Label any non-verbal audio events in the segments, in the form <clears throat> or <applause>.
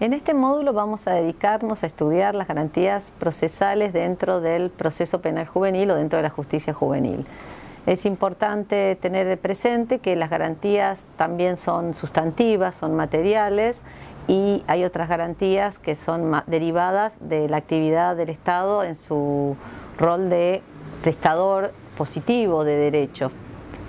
En este módulo vamos a dedicarnos a estudiar las garantías procesales dentro del proceso penal juvenil o dentro de la justicia juvenil. Es importante tener presente que las garantías también son sustantivas, son materiales y hay otras garantías que son derivadas de la actividad del Estado en su rol de prestador positivo de derechos.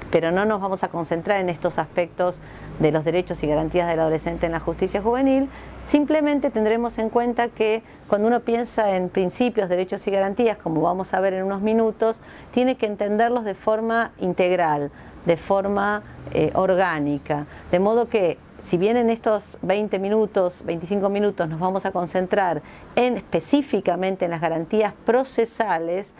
Pero no nos vamos a concentrar en estos aspectos de los derechos y garantías del adolescente en la justicia juvenil, simplemente tendremos en cuenta que cuando uno piensa en principios, derechos y garantías, como vamos a ver en unos minutos, tiene que entenderlos de forma integral, de forma eh, orgánica, de modo que si bien en estos 20 minutos, 25 minutos nos vamos a concentrar en específicamente en las garantías procesales,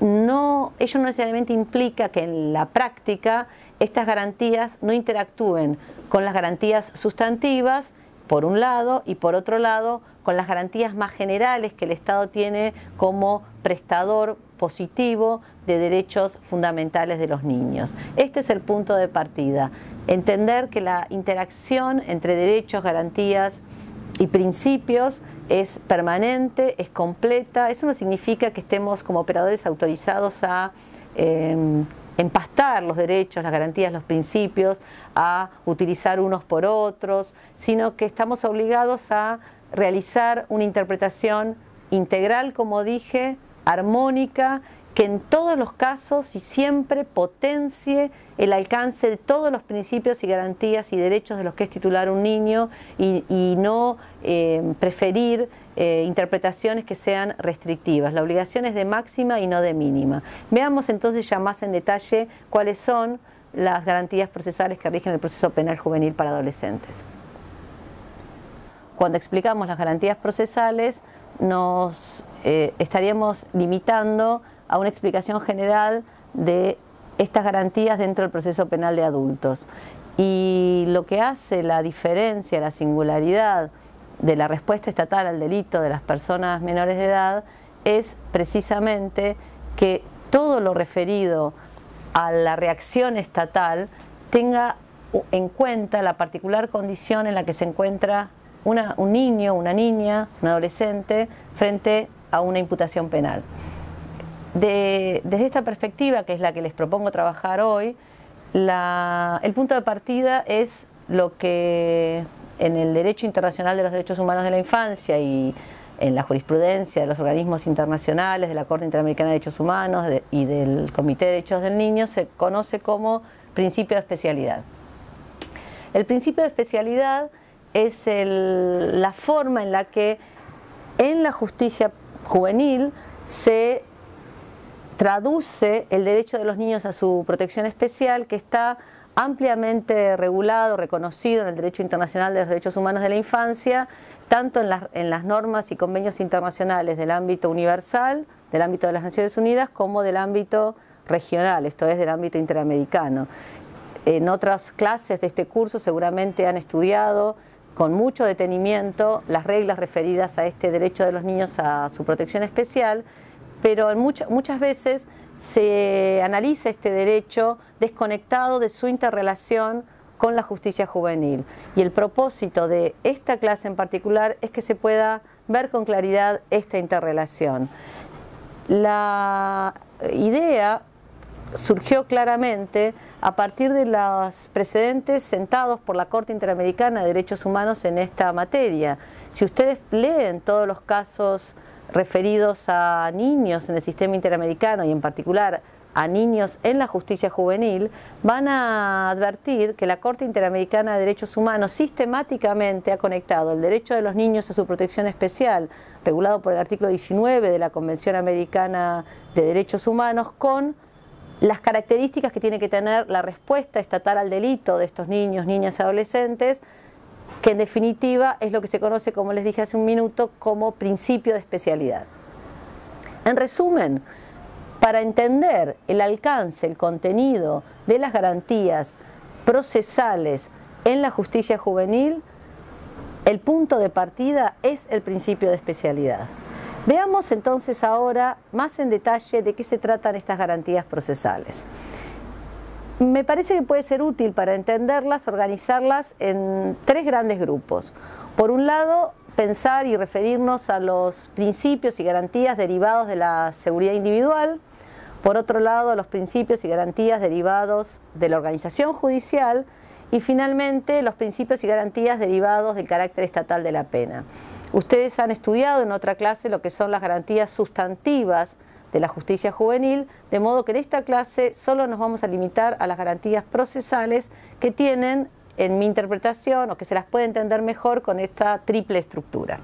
no, ello no necesariamente implica que en la práctica estas garantías no interactúen con las garantías sustantivas, por un lado, y por otro lado, con las garantías más generales que el Estado tiene como prestador positivo de derechos fundamentales de los niños. Este es el punto de partida. Entender que la interacción entre derechos, garantías y principios es permanente, es completa. Eso no significa que estemos como operadores autorizados a em, empastar los derechos, las garantías, los principios, a utilizar unos por otros, sino que estamos obligados a realizar una interpretación integral, como dije, armónica, que en todos los casos y siempre potencie el alcance de todos los principios y garantías y derechos de los que es titular un niño y, no eh, preferir eh, interpretaciones que sean restrictivas. La obligación es de máxima y no de mínima. Veamos entonces ya más en detalle cuáles son las garantías procesales que rigen el proceso penal juvenil para adolescentes. Cuando explicamos las garantías procesales, nos eh, estaríamos limitando a una explicación general de estas garantías dentro del proceso penal de adultos. Y lo que hace la diferencia, la singularidad de la respuesta estatal al delito de las personas menores de edad es precisamente que todo lo referido a la reacción estatal tenga en cuenta la particular condición en la que se encuentra un niño, una niña, un adolescente frente a una imputación penal. desde esta perspectiva, que es la que les propongo trabajar hoy, el punto de partida es lo que en el derecho internacional de los derechos humanos de la infancia y en la jurisprudencia de los organismos internacionales, de la Corte Interamericana de Derechos Humanos y del Comité de Derechos del Niño, se conoce como principio de especialidad. El principio de especialidad es la forma en la que en la justicia juvenil se traduce el derecho de los niños a su protección especial que está ampliamente regulado, reconocido en el derecho internacional de los derechos humanos de la infancia, tanto en las, normas y convenios internacionales del ámbito universal, del ámbito de las Naciones Unidas, como del ámbito regional, esto es del ámbito interamericano. En otras clases de este curso seguramente han estudiado con mucho detenimiento las reglas referidas a este derecho de los niños a su protección especial, pero muchas veces se analiza este derecho desconectado de su interrelación con la justicia juvenil. Y el propósito de esta clase en particular es que se pueda ver con claridad esta interrelación. La idea surgió claramente a partir de los precedentes sentados por la Corte Interamericana de Derechos Humanos en esta materia. Si ustedes leen todos los casos referidos a niños en el sistema interamericano y en particular a niños en la justicia juvenil, van a advertir que la Corte Interamericana de Derechos Humanos sistemáticamente ha conectado el derecho de los niños a su protección especial, regulado por el artículo 19 de la Convención Americana de Derechos Humanos, con las características que tiene que tener la respuesta estatal al delito de estos niños, niñas y adolescentes, que en definitiva es lo que se conoce, como les dije hace un minuto, como principio de especialidad. En resumen, para entender el alcance, el contenido de las garantías procesales en la justicia juvenil, el punto de partida es el principio de especialidad. Veamos entonces ahora más en detalle de qué se tratan estas garantías procesales. Me parece que puede ser útil para entenderlas, organizarlas en tres grandes grupos. Por un lado, pensar y referirnos a los principios y garantías derivados de la seguridad individual, por otro lado, los principios y garantías derivados de la organización judicial y finalmente los principios y garantías derivados del carácter estatal de la pena. Ustedes han estudiado en otra clase lo que son las garantías sustantivas de la justicia juvenil, de modo que en esta clase solo nos vamos a limitar a las garantías procesales que tienen, en mi interpretación, o que se las puede entender mejor con esta triple estructura.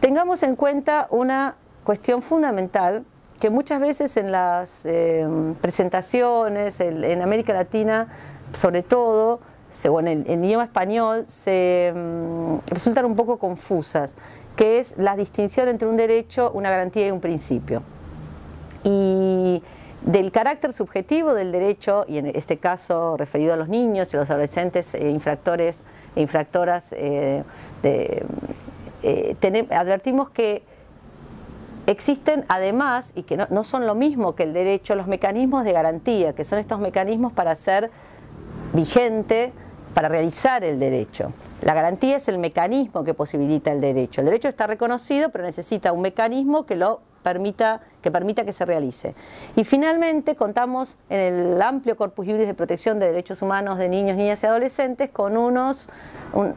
Tengamos en cuenta una cuestión fundamental que muchas veces en las eh, presentaciones en América Latina, sobre todo, en el, idioma español, se mm, resultan un poco confusas, que es la distinción entre un derecho, una garantía y un principio. Y del carácter subjetivo del derecho, y en este caso referido a los niños y los adolescentes eh, infractores e infractoras, eh, advertimos que Existen además, y que no, son lo mismo que el derecho, los mecanismos de garantía, que son estos mecanismos para hacer vigente, para realizar el derecho. La garantía es el mecanismo que posibilita el derecho. El derecho está reconocido, pero necesita un mecanismo que lo que, permita que se realice. Y finalmente contamos en el amplio corpus juris de protección de derechos humanos de niños, niñas y adolescentes con unos,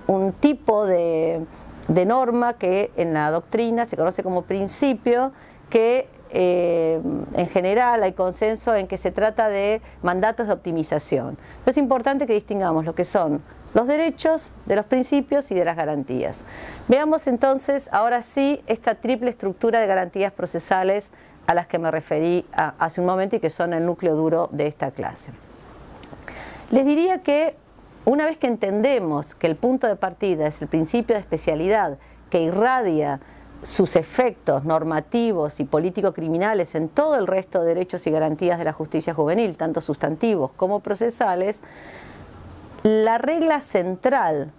un tipo de de norma que en la doctrina se conoce como principio, que eh, en general hay consenso en que se trata de mandatos de optimización. es importante que distingamos lo que son los derechos de los principios y de las garantías. Veamos entonces, ahora sí, esta triple estructura de garantías procesales a las que me referí hace un momento y que son el núcleo duro de esta clase. Les diría que una vez que entendemos que el punto de partida es el principio de especialidad que irradia sus efectos normativos y político-criminales en todo el resto de derechos y garantías de la justicia juvenil, tanto sustantivos como procesales, la regla central,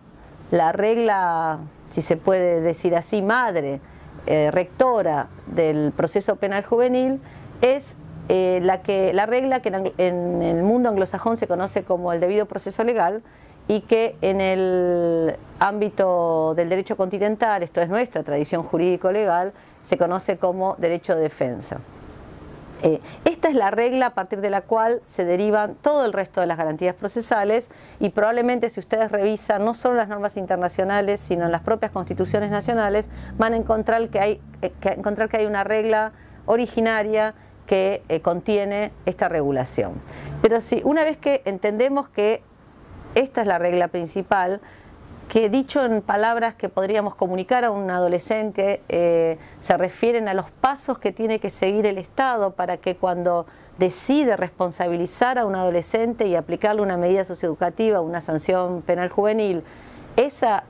la regla, si se puede decir así, madre, eh, rectora del proceso penal juvenil, es eh, la, que, la regla que en, el mundo anglosajón se conoce como el debido proceso legal y que en el ámbito del derecho continental, esto es nuestra tradición jurídico-legal, se conoce como derecho de defensa. Eh, esta es la regla a partir de la cual se derivan todo el resto de las garantías procesales y probablemente si ustedes revisan no solo las normas internacionales, sino en las propias constituciones nacionales, van a encontrar que hay, eh, encontrar que hay una regla originaria que eh, contiene esta regulación. Pero si una vez que entendemos que esta es la regla principal, que dicho en palabras que podríamos comunicar a un adolescente, eh, se refieren a los pasos que tiene que seguir el Estado para que cuando decide responsabilizar a un adolescente y aplicarle una medida socioeducativa, una sanción penal juvenil, esa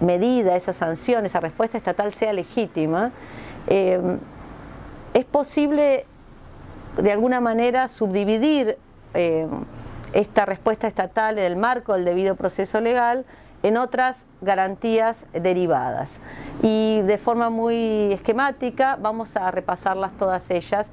medida, esa sanción, esa respuesta estatal sea legítima, eh, es posible de alguna manera subdividir eh, esta respuesta estatal en el marco del debido proceso legal en otras garantías derivadas. Y de forma muy esquemática vamos a repasarlas todas ellas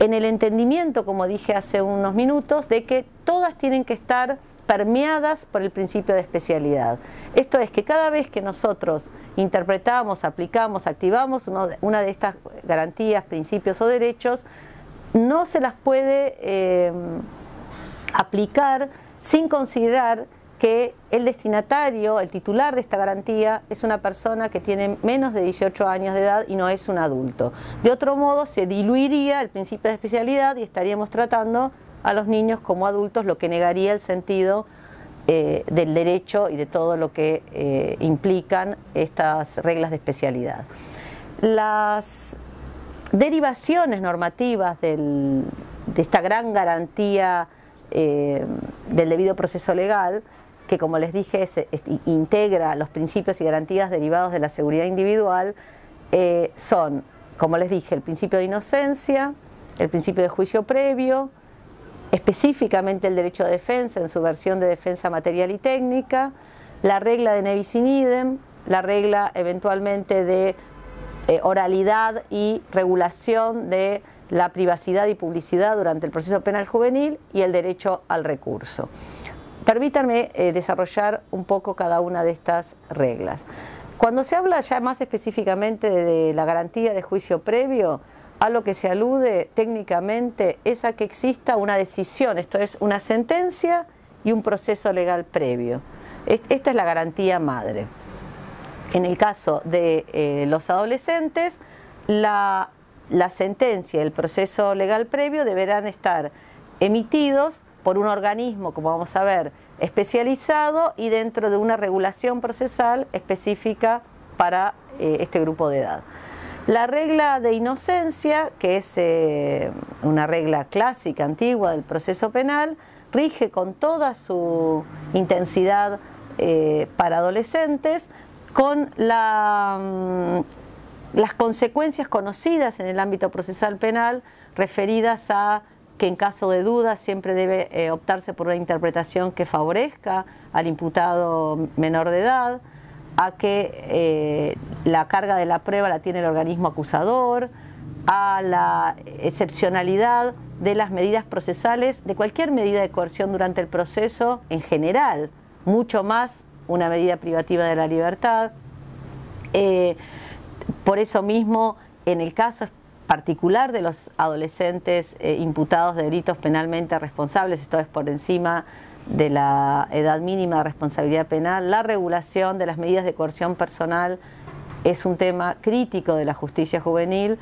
en el entendimiento, como dije hace unos minutos, de que todas tienen que estar permeadas por el principio de especialidad. Esto es que cada vez que nosotros interpretamos, aplicamos, activamos una de estas garantías, principios o derechos, no se las puede eh, aplicar sin considerar que el destinatario, el titular de esta garantía, es una persona que tiene menos de 18 años de edad y no es un adulto. De otro modo, se diluiría el principio de especialidad y estaríamos tratando a los niños como adultos, lo que negaría el sentido eh, del derecho y de todo lo que eh, implican estas reglas de especialidad. Las derivaciones normativas de esta gran garantía eh, del debido proceso legal, que como les dije integra los principios y garantías derivados de la seguridad individual, eh, son, como les dije, el principio de inocencia, el principio de juicio previo, específicamente el derecho de defensa en su versión de defensa material y técnica, la regla de nevis in idem, la regla eventualmente de eh, oralidad y regulación de la privacidad y publicidad durante el proceso penal juvenil y el derecho al recurso. Permítanme eh, desarrollar un poco cada una de estas reglas. Cuando se habla ya más específicamente de la garantía de juicio previo, a lo que se alude técnicamente es a que exista una decisión, esto es una sentencia y un proceso legal previo. Esta es la garantía madre. En el caso de eh, los adolescentes, la, la sentencia y el proceso legal previo deberán estar emitidos por un organismo, como vamos a ver, especializado y dentro de una regulación procesal específica para eh, este grupo de edad. La regla de inocencia, que es eh, una regla clásica, antigua del proceso penal, rige con toda su intensidad eh, para adolescentes, con mm, las consecuencias conocidas en el ámbito procesal penal referidas a que en caso de duda siempre debe eh, optarse por una interpretación que favorezca al imputado menor de edad, a que eh, la carga de la prueba la tiene el organismo acusador, a la excepcionalidad de las medidas procesales, de cualquier medida de coerción durante el proceso en general, mucho más una medida privativa de la libertad. Eh, por eso mismo, en el caso particular de los adolescentes eh, imputados de delitos penalmente responsables, esto es por encima de la edad mínima de responsabilidad penal, la regulación de las medidas de coerción personal es un tema crítico de la justicia juvenil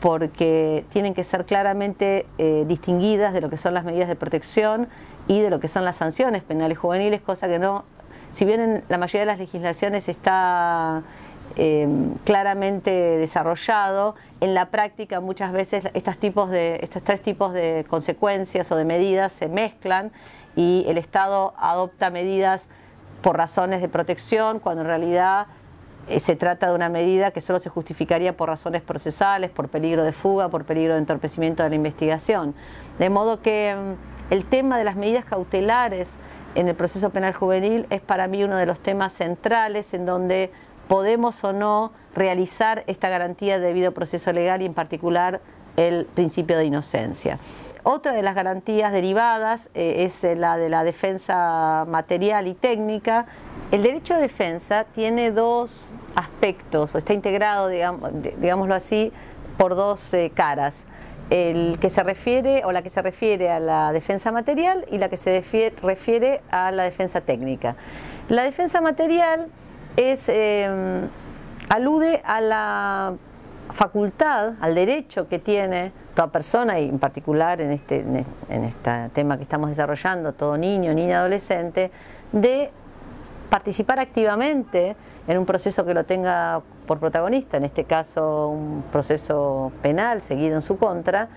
porque tienen que ser claramente eh, distinguidas de lo que son las medidas de protección y de lo que son las sanciones penales juveniles, cosa que no, si bien en la mayoría de las legislaciones está eh, claramente desarrollado, en la práctica muchas veces estos, tipos de, tres tipos de consecuencias o de medidas se mezclan y el Estado adopta medidas por razones de protección cuando en realidad eh, se trata de una medida que solo se justificaría por razones procesales, por peligro de fuga, por peligro de entorpecimiento de la investigación. De modo que mm, el tema de las medidas cautelares en el proceso penal juvenil es para mí uno de los temas centrales en donde podemos o no realizar esta garantía de debido proceso legal y en particular el principio de inocencia. Otra de las garantías derivadas eh, es eh, la de la defensa material y técnica. El derecho de defensa tiene dos aspectos, o está integrado, digámoslo así, por dos eh, caras. El que se refiere, o la que se refiere a la defensa material y la que se refiere a la defensa técnica. La defensa material es, em, alude a la facultad, al derecho que tiene toda persona y en particular en este, en este tema que estamos desarrollando, todo niño, niña, adolescente, de participar activamente en un proceso que lo tenga por protagonista, en este caso un proceso penal seguido en su contra,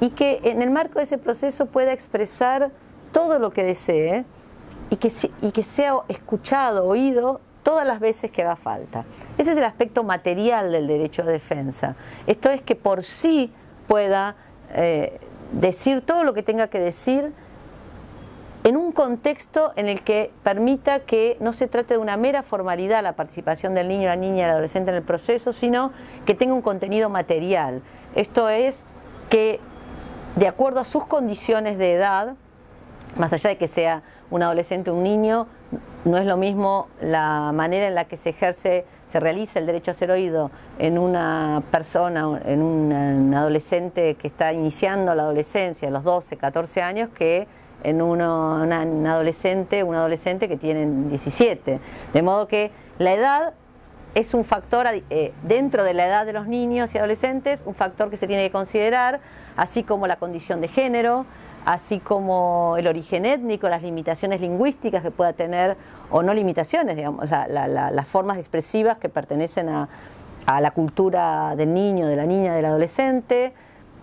y que en el marco de ese proceso pueda expresar todo lo que desee y que, y que sea escuchado, oído todas las veces que haga falta. Ese es el aspecto material del derecho de defensa. Esto es que por sí pueda eh, decir todo lo que tenga que decir en un contexto en el que permita que no se trate de una mera formalidad la participación del niño, la niña el adolescente en el proceso, sino que tenga un contenido material. Esto es que de acuerdo a sus condiciones de edad, más allá de que sea un adolescente un niño, no es lo mismo la manera en la que se ejerce, se realiza el derecho a ser oído en una persona, en un adolescente que está iniciando la adolescencia, a los 12, 14 años, que en un adolescente, un adolescente que tiene 17. De modo que la edad es un factor, eh, dentro de la edad de los niños y adolescentes, un factor que se tiene que considerar, así como la condición de género, así como el origen étnico, las limitaciones lingüísticas que pueda tener, o no limitaciones, digamos, las formas expresivas que pertenecen a, la cultura del niño, de la niña, del adolescente,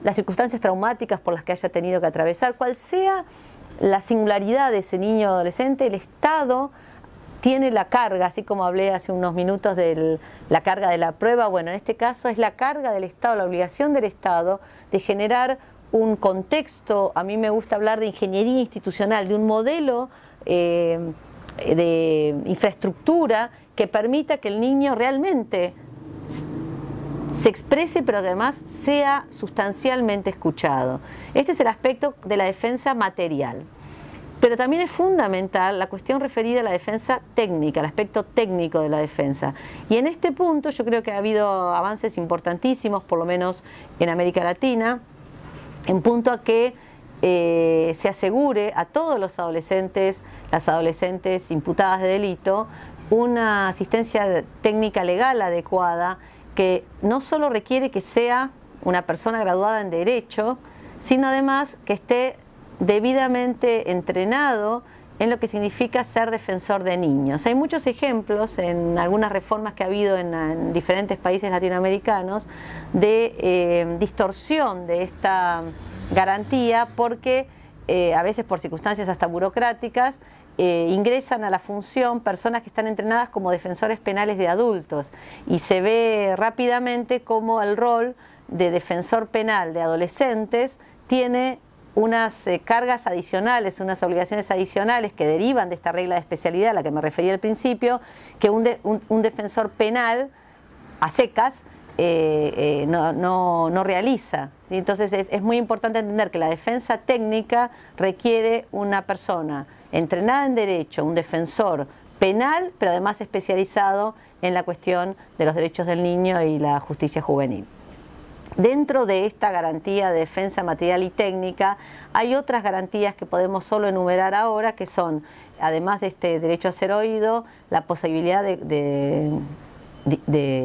las circunstancias traumáticas por las que haya tenido que atravesar, cual sea la singularidad de ese niño adolescente, el Estado tiene la carga, así como hablé hace unos minutos de la carga de la prueba, bueno, en este caso es la carga del Estado, la obligación del Estado de generar un contexto, a mí me gusta hablar de ingeniería institucional, de un modelo eh, de infraestructura que permita que el niño realmente se exprese pero además sea sustancialmente escuchado. Este es el aspecto de la defensa material. Pero también es fundamental la cuestión referida a la defensa técnica, el aspecto técnico de la defensa. Y en este punto yo creo que ha habido avances importantísimos, por lo menos en América Latina, en punto a que eh, se asegure a todos los adolescentes, las adolescentes imputadas de delito, una asistencia técnica legal adecuada que no solo requiere que sea una persona graduada en Derecho, sino además que esté debidamente entrenado en lo que significa ser defensor de niños. Hay muchos ejemplos en algunas reformas que ha habido en, diferentes países latinoamericanos de eh, distorsión de esta garantía porque eh, a veces por circunstancias hasta burocráticas eh, ingresan a la función personas que están entrenadas como defensores penales de adultos y se ve rápidamente cómo el rol de defensor penal de adolescentes tiene unas eh, cargas adicionales, unas obligaciones adicionales que derivan de esta regla de especialidad a la que me refería al principio, que un, defensor penal a secas eh, no, realiza. Entonces es muy importante entender que la defensa técnica requiere una persona entrenada en derecho, un defensor penal, pero además especializado en la cuestión de los derechos del niño y la justicia juvenil. Dentro de esta garantía de defensa material y técnica hay otras garantías que podemos solo enumerar ahora, que son, además de este derecho a ser oído, la posibilidad de,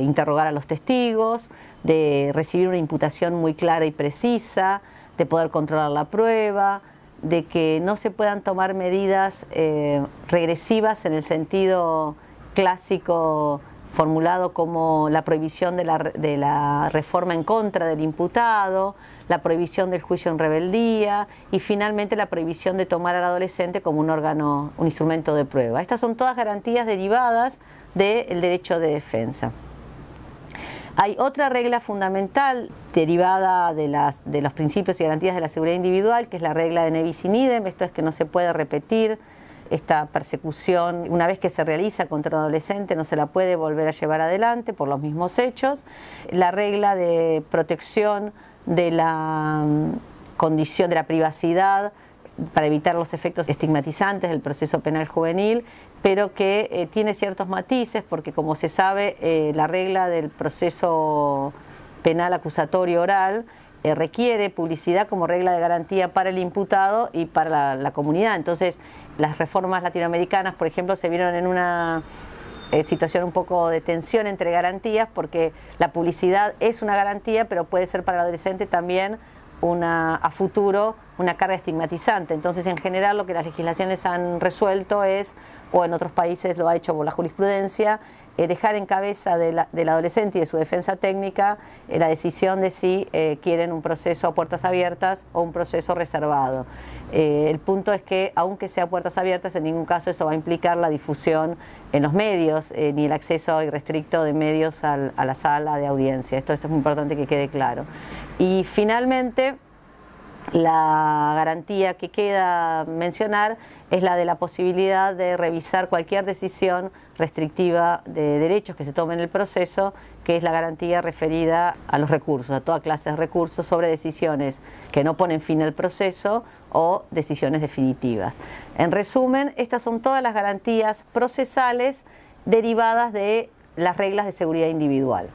interrogar a los testigos, de recibir una imputación muy clara y precisa, de poder controlar la prueba, de que no se puedan tomar medidas eh, regresivas en el sentido clásico formulado como la prohibición de la, de la, reforma en contra del imputado, la prohibición del juicio en rebeldía y finalmente la prohibición de tomar al adolescente como un órgano, un instrumento de prueba. Estas son todas garantías derivadas del derecho de defensa. Hay otra regla fundamental derivada de, las, de los principios y garantías de la seguridad individual, que es la regla de Nevis in idem, esto es que no se puede repetir esta persecución, una vez que se realiza contra un adolescente, no se la puede volver a llevar adelante por los mismos hechos. La regla de protección de la mm, condición de la privacidad para evitar los efectos estigmatizantes del proceso penal juvenil, pero que eh, tiene ciertos matices porque como se sabe eh, la regla del proceso penal acusatorio oral eh, requiere publicidad como regla de garantía para el imputado y para la, comunidad. Entonces, las reformas latinoamericanas, por ejemplo, se vieron en una situación un poco de tensión entre garantías porque la publicidad es una garantía, pero puede ser para el adolescente también una, a futuro una carga estigmatizante. Entonces, en general, lo que las legislaciones han resuelto es, o en otros países lo ha hecho la jurisprudencia, eh, dejar en cabeza del adolescente y de su defensa técnica eh, la decisión de si eh, quieren un proceso a puertas abiertas o un proceso reservado. el punto es que, aunque sea puertas abiertas, en ningún caso eso va a implicar la difusión en los medios ni el acceso irrestricto de medios a la sala de audiencia. Esto, esto es muy importante que quede claro. Y finalmente, la garantía que queda mencionar es la de la posibilidad de revisar cualquier decisión restrictiva de derechos que se tome en el proceso, que es la garantía referida a los recursos, a toda clase de recursos sobre decisiones que no ponen fin al proceso o decisiones definitivas. En resumen, estas son todas las garantías procesales derivadas de las reglas de seguridad individual.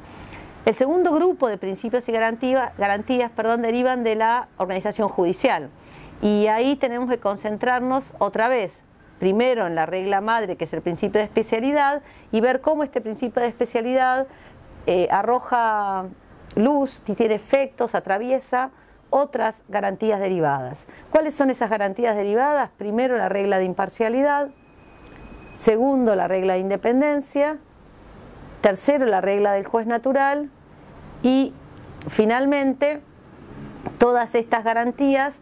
El segundo grupo de principios y garantías, perdón, derivan de la organización judicial. Y ahí tenemos que concentrarnos otra vez, primero en la regla madre, que es el principio de especialidad, y ver cómo este principio de especialidad eh, arroja luz, tiene efectos, atraviesa otras garantías derivadas. ¿Cuáles son esas garantías derivadas? Primero la regla de imparcialidad, segundo la regla de independencia, tercero la regla del juez natural y finalmente todas estas garantías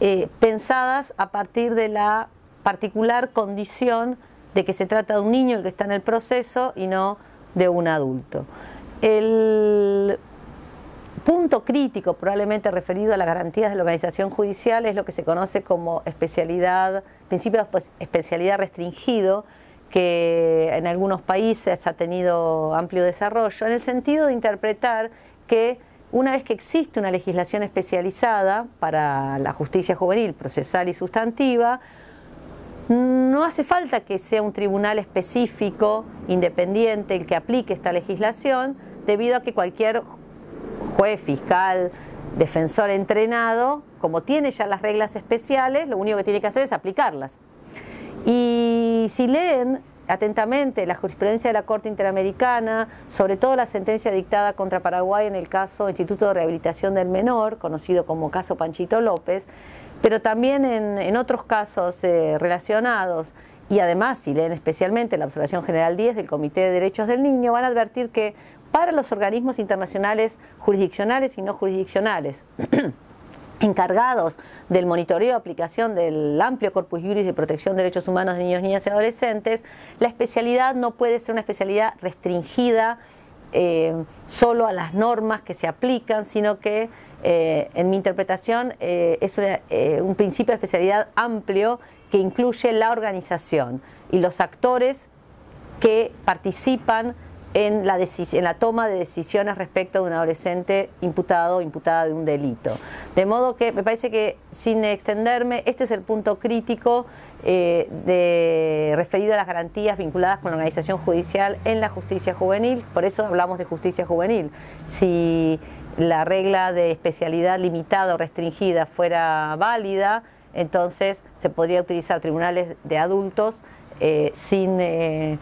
eh, pensadas a partir de la particular condición de que se trata de un niño el que está en el proceso y no de un adulto. El punto crítico probablemente referido a las garantías de la organización judicial es lo que se conoce como especialidad, principio de especialidad restringido, que en algunos países ha tenido amplio desarrollo, en el sentido de interpretar que una vez que existe una legislación especializada para la justicia juvenil, procesal y sustantiva, no hace falta que sea un tribunal específico, independiente, el que aplique esta legislación, debido a que cualquier juez, fiscal, defensor entrenado, como tiene ya las reglas especiales, lo único que tiene que hacer es aplicarlas. Y si leen atentamente la jurisprudencia de la Corte Interamericana, sobre todo la sentencia dictada contra Paraguay en el caso Instituto de Rehabilitación del Menor, conocido como caso Panchito López, pero también en, otros casos eh, relacionados, y además si leen especialmente la Observación General 10 del Comité de Derechos del Niño, van a advertir que para los organismos internacionales jurisdiccionales y no jurisdiccionales, <clears throat> encargados del monitoreo y aplicación del amplio corpus juris de protección de derechos humanos de niños, niñas y adolescentes, la especialidad no puede ser una especialidad restringida eh, solo a las normas que se aplican, sino que eh, en mi interpretación eh, es un principio de especialidad amplio que incluye la organización y los actores que participan en la, toma de decisiones respecto de un adolescente imputado o imputada de un delito. De modo que me parece que, sin extenderme, este es el punto crítico eh, de, referido a las garantías vinculadas con la organización judicial en la justicia juvenil. Por eso hablamos de justicia juvenil. Si la regla de especialidad limitada o restringida fuera válida, entonces se podría utilizar tribunales de adultos eh, sin... Eh,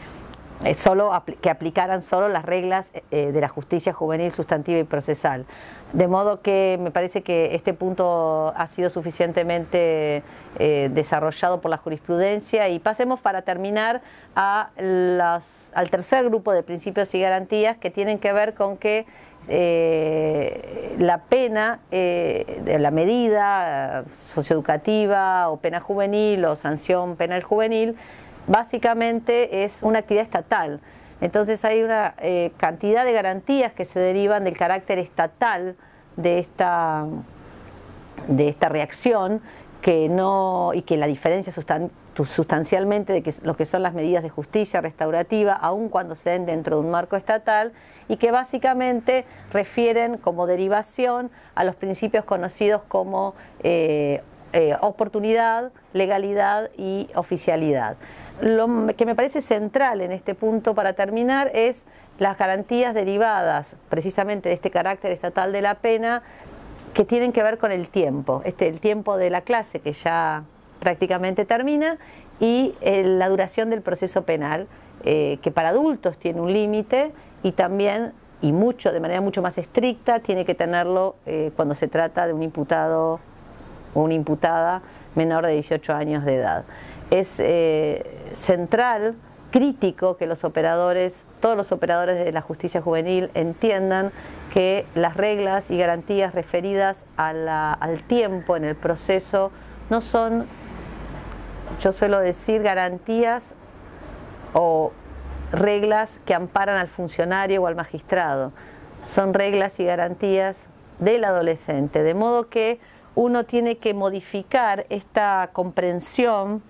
eh, solo que aplicaran solo las reglas eh, de la justicia juvenil, sustantiva y procesal. De modo que me parece que este punto ha sido suficientemente eh, desarrollado por la jurisprudencia y pasemos para terminar a al tercer grupo de principios y garantías que tienen que ver con que la pena, la medida socioeducativa o pena juvenil o sanción penal juvenil básicamente es una actividad estatal. Entonces hay una eh, cantidad de garantías que se derivan del carácter estatal de esta, de esta reacción que no, y que la diferencia sustancialmente de que, lo que son las medidas de justicia restaurativa, aun cuando se den dentro de un marco estatal, y que básicamente refieren como derivación a los principios conocidos como eh, eh, oportunidad, legalidad y oficialidad. Lo que me parece central en este punto para terminar es las garantías derivadas precisamente de este carácter estatal de la pena que tienen que ver con el tiempo, este, el tiempo de la clase que ya prácticamente termina y eh, la duración del proceso penal, eh, que para adultos tiene un límite y también, y mucho, de manera mucho más estricta, tiene que tenerlo cuando se trata de un imputado una imputada menor de 18 años de edad. Es eh, central, crítico que los operadores, todos los operadores de la justicia juvenil entiendan que las reglas y garantías referidas al tiempo en el proceso no son, yo suelo decir, garantías o reglas que amparan al funcionario o al magistrado, son reglas y garantías del adolescente, de modo que uno tiene que modificar esta comprensión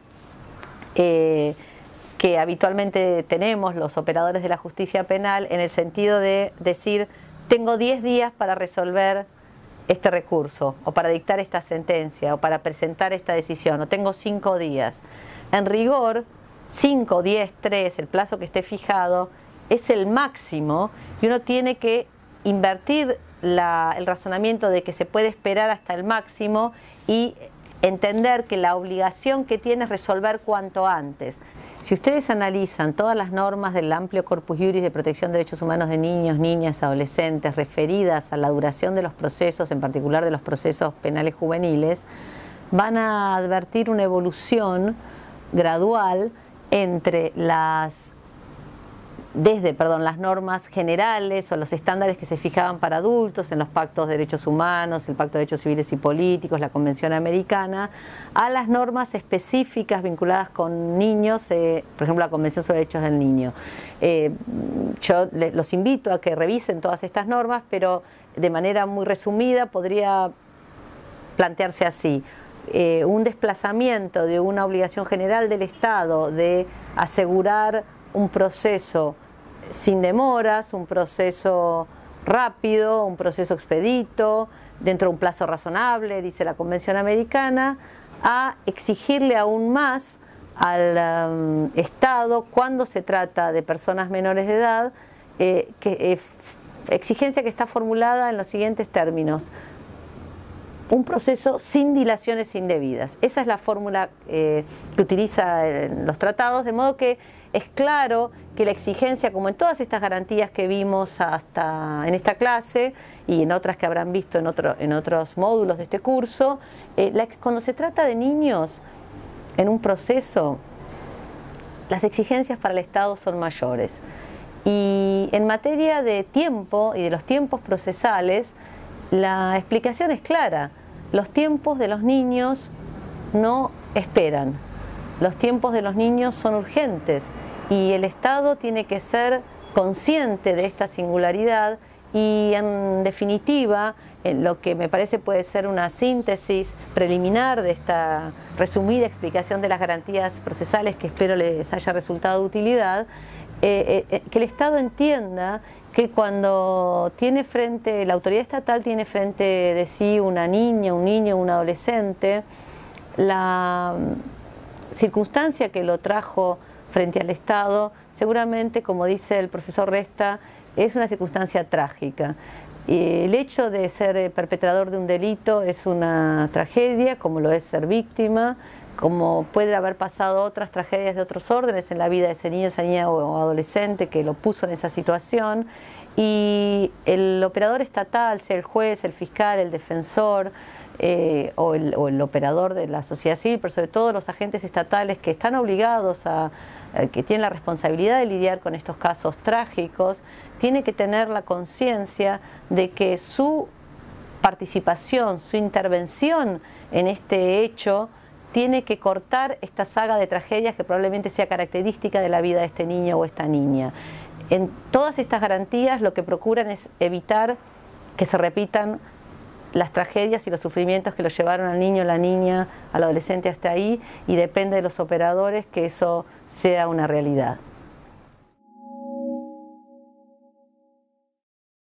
eh, que habitualmente tenemos los operadores de la justicia penal en el sentido de decir, tengo 10 días para resolver este recurso o para dictar esta sentencia o para presentar esta decisión o tengo 5 días. En rigor, 5, 10, 3, el plazo que esté fijado, es el máximo y uno tiene que invertir el razonamiento de que se puede esperar hasta el máximo y entender que la obligación que tiene es resolver cuanto antes. Si ustedes analizan todas las normas del amplio corpus juris de protección de derechos humanos de niños, niñas, adolescentes referidas a la duración de los procesos, en particular de los procesos penales juveniles, van a advertir una evolución gradual entre las desde perdón, las normas generales o los estándares que se fijaban para adultos en los pactos de derechos humanos, el Pacto de Derechos Civiles y Políticos, la Convención Americana, a las normas específicas vinculadas con niños, eh, por ejemplo la Convención sobre Derechos del Niño. Eh, yo los invito a que revisen todas estas normas, pero de manera muy resumida podría plantearse así. eh, un desplazamiento de una obligación general del Estado de asegurar un proceso sin demoras, un proceso rápido, un proceso expedito, dentro de un plazo razonable, dice la Convención Americana, a exigirle aún más al um, Estado cuando se trata de personas menores de edad, eh, que, eh, exigencia que está formulada en los siguientes términos un proceso sin dilaciones indebidas. Esa es la fórmula eh, que utiliza los tratados, de modo que es claro que la exigencia, como en todas estas garantías que vimos hasta en esta clase y en otras que habrán visto en, en otros módulos de este curso, eh, cuando se trata de niños en un proceso, las exigencias para el Estado son mayores. Y en materia de tiempo y de los tiempos procesales, la explicación es clara los tiempos de los niños no esperan. Los tiempos de los niños son urgentes y el Estado tiene que ser consciente de esta singularidad y en definitiva lo que me parece puede ser una síntesis preliminar de esta resumida explicación de las garantías procesales que espero les haya resultado de utilidad, eh, eh, que el Estado entienda que cuando tiene frente, la autoridad estatal tiene frente de sí una niña, un niño, un adolescente, la circunstancia que lo trajo frente al Estado, seguramente, como dice el profesor Resta, es una circunstancia trágica. El hecho de ser perpetrador de un delito es una tragedia, como lo es ser víctima, como puede haber pasado otras tragedias de otros órdenes en la vida de ese niño, esa niña o adolescente que lo puso en esa situación. Y el operador estatal, sea el juez, el fiscal, el defensor eh, o, el, o, el, operador de la sociedad civil, pero sobre todo los agentes estatales que están obligados a, que tienen la responsabilidad de lidiar con estos casos trágicos, tiene que tener la conciencia de que su participación, su intervención en este hecho, tiene que cortar esta saga de tragedias que probablemente sea característica de la vida de este niño o esta niña. En todas estas garantías lo que procuran es evitar que se repitan las tragedias y los sufrimientos que lo llevaron al niño, la niña, al adolescente hasta ahí y depende de los operadores que eso sea una realidad.